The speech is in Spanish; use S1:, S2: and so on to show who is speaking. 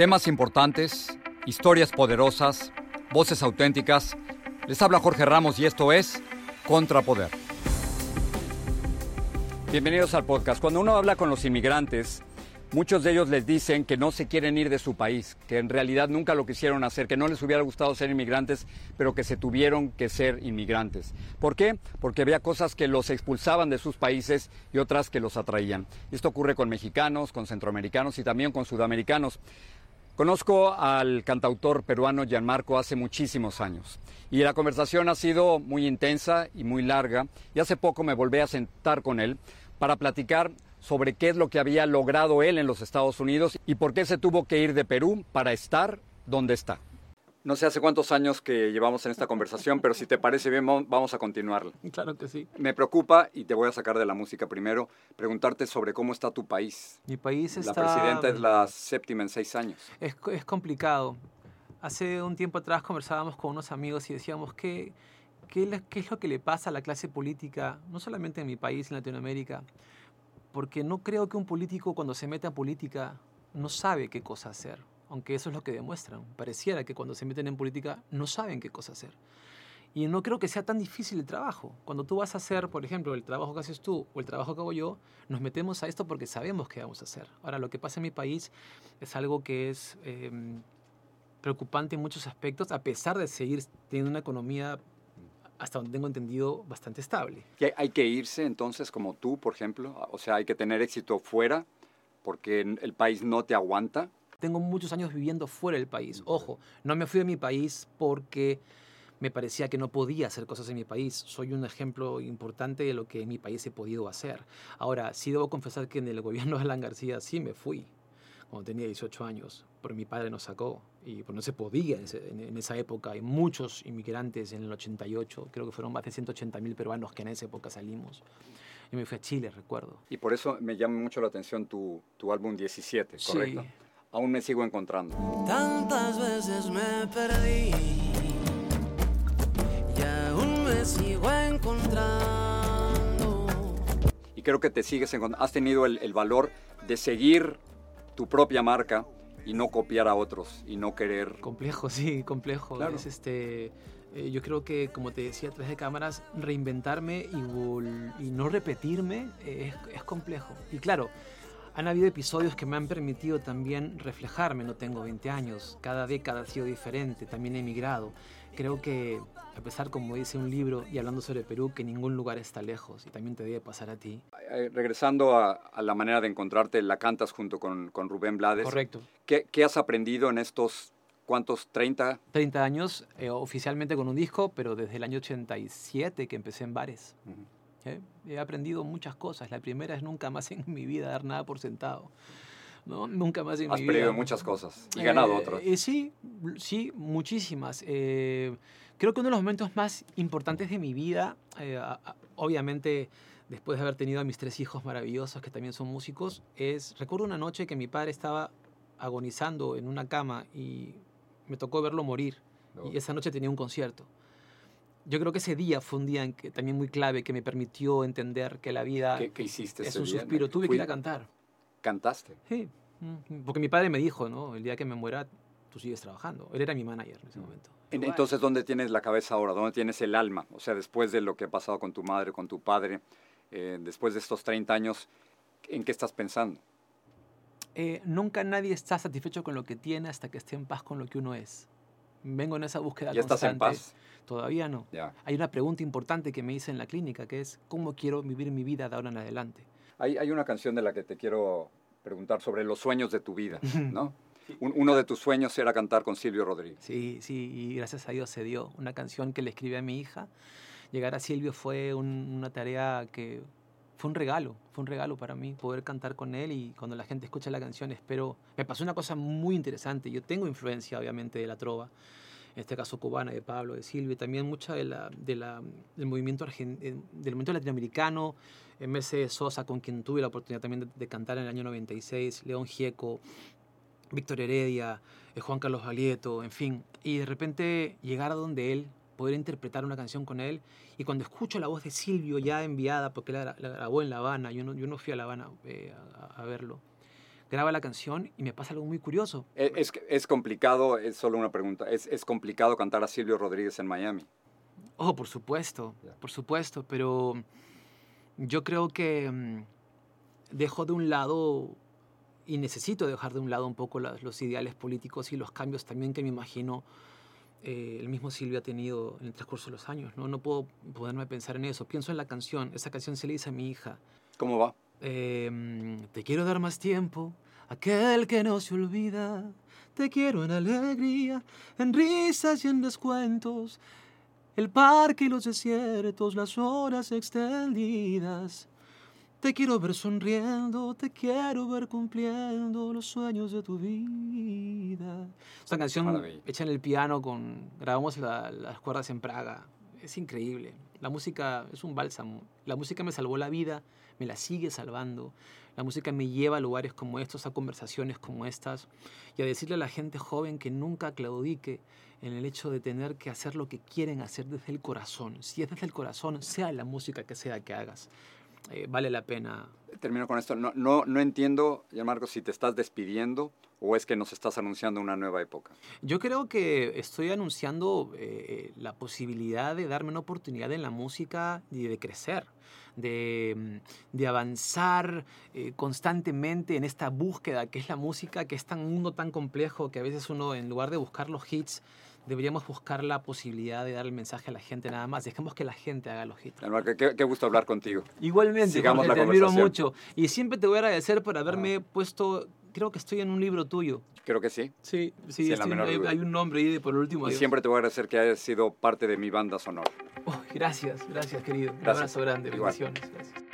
S1: Temas importantes, historias poderosas, voces auténticas. Les habla Jorge Ramos y esto es Contrapoder. Bienvenidos al podcast. Cuando uno habla con los inmigrantes, muchos de ellos les dicen que no se quieren ir de su país, que en realidad nunca lo quisieron hacer, que no les hubiera gustado ser inmigrantes, pero que se tuvieron que ser inmigrantes. ¿Por qué? Porque había cosas que los expulsaban de sus países y otras que los atraían. Esto ocurre con mexicanos, con centroamericanos y también con sudamericanos. Conozco al cantautor peruano Gianmarco hace muchísimos años y la conversación ha sido muy intensa y muy larga y hace poco me volví a sentar con él para platicar sobre qué es lo que había logrado él en los Estados Unidos y por qué se tuvo que ir de Perú para estar donde está. No sé hace cuántos años que llevamos en esta conversación, pero si te parece bien, vamos a continuarla.
S2: Claro que sí.
S1: Me preocupa, y te voy a sacar de la música primero, preguntarte sobre cómo está tu país.
S2: Mi país está...
S1: La presidenta es la séptima en seis años.
S2: Es, es complicado. Hace un tiempo atrás conversábamos con unos amigos y decíamos que... ¿Qué, ¿Qué es lo que le pasa a la clase política, no solamente en mi país, en Latinoamérica? Porque no creo que un político cuando se mete a política no sabe qué cosa hacer aunque eso es lo que demuestran. Pareciera que cuando se meten en política no saben qué cosa hacer. Y no creo que sea tan difícil el trabajo. Cuando tú vas a hacer, por ejemplo, el trabajo que haces tú o el trabajo que hago yo, nos metemos a esto porque sabemos qué vamos a hacer. Ahora, lo que pasa en mi país es algo que es em, preocupante en muchos aspectos, a pesar de seguir teniendo una economía, hasta donde tengo entendido, bastante estable.
S1: ¿Hay que irse entonces como tú, por ejemplo? O sea, hay que tener éxito fuera porque el país no te aguanta
S2: tengo muchos años viviendo fuera del país. Ojo, no me fui de mi país porque me parecía que no podía hacer cosas en mi país. Soy un ejemplo importante de lo que en mi país he podido hacer. Ahora, sí debo confesar que en el gobierno de Alan García sí me fui cuando tenía 18 años, pero mi padre nos sacó y pues no se podía en, esa época. Hay muchos inmigrantes en el 88, creo que fueron más de 180 mil peruanos que en esa época salimos. Y me fui a Chile, recuerdo.
S1: Y por eso me llama mucho la atención tu, tu álbum 17, ¿correcto? Sí aún me sigo encontrando.
S3: Tantas veces me perdí y aún me sigo encontrando.
S1: Y creo que te sigues encontrando. Has tenido el, valor de seguir tu propia marca y no copiar a otros y no querer.
S2: Complejo, sí, complejo. Claro. Es este. Eh, yo creo que, como te decía, a través de cámaras, reinventarme y, y no repetirme es, es complejo. Y claro, han habido episodios que me han permitido también reflejarme, no tengo 20 años, cada década ha sido diferente, también he emigrado. Creo que, a pesar, como dice un libro, y hablando sobre Perú, que ningún lugar está lejos, y también te debe pasar a ti.
S1: Eh, regresando a, la manera de encontrarte, la cantas junto con, con Rubén Blades.
S2: Correcto.
S1: ¿Qué, ¿Qué, has aprendido en estos, cuántos, 30?
S2: 30 años, eh, oficialmente con un disco, pero desde el año 87 que empecé en bares. ¿Eh? He aprendido muchas cosas. La primera es nunca más en mi vida dar nada por sentado. ¿no? Nunca más en
S1: Has
S2: mi
S1: vida. Has perdido muchas cosas y ganado eh, otras.
S2: Eh, sí, sí, muchísimas. creo que uno de los momentos más importantes de mi vida, obviamente después de haber tenido a mis tres hijos maravillosos que también son músicos, es, recuerdo una noche que mi padre estaba agonizando en una cama y me tocó verlo morir. Y esa noche tenía un concierto yo creo que ese día fue un día en que, también muy clave que me permitió entender que la vida
S1: ¿Qué, hiciste
S2: es un suspiro. Tuve que ir a cantar.
S1: ¿Cantaste?
S2: Sí, porque mi padre me dijo, ¿no? El día que me muera, tú sigues trabajando. Él era mi manager en ese mm. momento.
S1: Entonces, ¿dónde tienes la cabeza ahora? ¿Dónde tienes el alma? O sea, después de lo que ha pasado con tu madre, con tu padre, eh, después de estos 30 años, ¿en qué estás pensando?
S2: Eh, nunca nadie está satisfecho con lo que tiene hasta que esté en paz con lo que uno es. Vengo en esa búsqueda
S1: ¿Ya
S2: estás
S1: en paz?
S2: Todavía no. Hay una pregunta importante que me hice en la clínica, que es, ¿cómo quiero vivir mi vida de ahora en adelante?
S1: Hay, hay una canción de la que te quiero preguntar sobre los sueños de tu vida, ¿no? uno de tus sueños era cantar con Silvio Rodríguez.
S2: Sí, sí, y gracias a Dios se dio. Una canción que le escribí a mi hija. Llegar a Silvio fue una tarea que fue un regalo, fue un regalo para mí poder cantar con él y cuando la gente escucha la canción espero... Me pasó una cosa muy interesante, yo tengo influencia obviamente de la trova, en este caso cubana, de Pablo, de Silvia, también mucha de la, de la, del, movimiento eh, del movimiento latinoamericano, Mercedes Sosa, con quien tuve la oportunidad también de, cantar en el año 96, León Gieco, Víctor Heredia, eh, Juan Carlos Valieto, en fin, y de repente llegar a donde él, poder interpretar una canción con él, y cuando escucho la voz de Silvio ya enviada, porque la, la grabó en La Habana, yo no, yo no fui a La Habana eh, a, a verlo, graba la canción y me pasa algo muy curioso.
S1: E, es, es complicado, es solo una pregunta, es, es complicado cantar a Silvio Rodríguez en Miami.
S2: Oh, por supuesto, por supuesto, pero yo creo que mm, dejo de un lado y necesito dejar de un lado un poco los ideales políticos y los cambios también que me imagino eh, el mismo Silvio ha tenido en el transcurso de los años. ¿no? no puedo ponerme a pensar en eso. Pienso en la canción. Esa canción se le dice a mi hija.
S1: ¿Cómo va?
S2: Eh, mm, te quiero dar más tiempo, aquel que no se olvida. Te quiero en alegría, en risas y en descuentos. El parque y los desiertos, las horas extendidas. Te quiero ver sonriendo, te quiero ver cumpliendo los sueños de tu vida. Esta canción
S1: Maravilla.
S2: hecha en el piano con grabamos la- las cuerdas en Praga. Es increíble. La música es un bálsamo. La música me salvó la vida, me la sigue salvando. La música me lleva a lugares como estos, a conversaciones como estas, y a decirle a la gente joven que nunca claudique en el hecho de tener que hacer lo que quieren hacer desde el corazón. Si es desde el corazón, sea la música que sea que hagas, eh, vale la pena.
S1: Termino con esto. No, no, no entiendo, ya Marcos, si te estás despidiendo o es que nos estás anunciando una nueva época.
S2: Yo creo que estoy anunciando eh, la posibilidad de darme una oportunidad en la música y de crecer, de, mm, de avanzar eh, constantemente en esta búsqueda que es la música, que es tan un mundo tan complejo que a veces uno en lugar de buscar los hits, deberíamos buscar la posibilidad de dar el mensaje a la gente nada más. Dejemos que la gente haga los hits.
S1: Qué, qué gusto hablar contigo.
S2: Igualmente,
S1: Sigamos la
S2: te admiro
S1: conversación.
S2: Mucho. Y siempre te voy a agradecer por haberme puesto, creo que estoy en un libro tuyo.
S1: Creo que sí.
S2: Sí, sí, estoy-
S1: menor
S2: hay, un nombre ahí de por último.
S1: Y siempre te voy a agradecer que hayas sido parte de mi banda sonora.
S2: Oh, gracias, gracias, querido. Un
S1: Gracias.
S2: abrazo grande,
S1: Igual.
S2: bendiciones. Gracias.